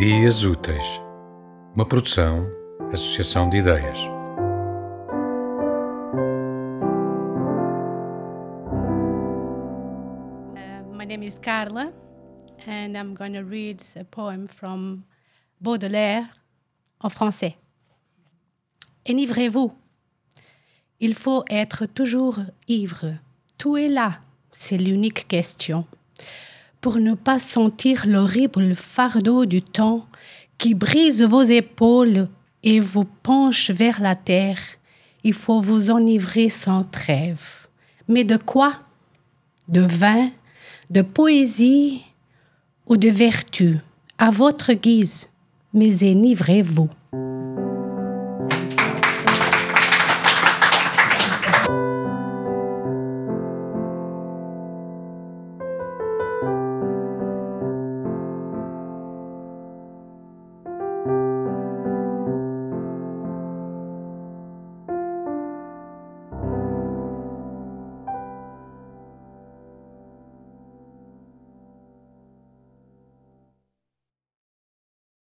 Ideias Úteis, uma produção, associação de ideias. Uh, my name is Carla, and I'm going to read a poem from Baudelaire en français. Enivrez-vous. Il faut être toujours ivre. Tout est là, c'est l'unique question. Pour ne pas sentir l'horrible fardeau du temps qui brise vos épaules et vous penche vers la terre, il faut vous enivrer sans trêve. Mais de quoi? De vin, de poésie ou de vertu, à votre guise, mais enivrez-vous.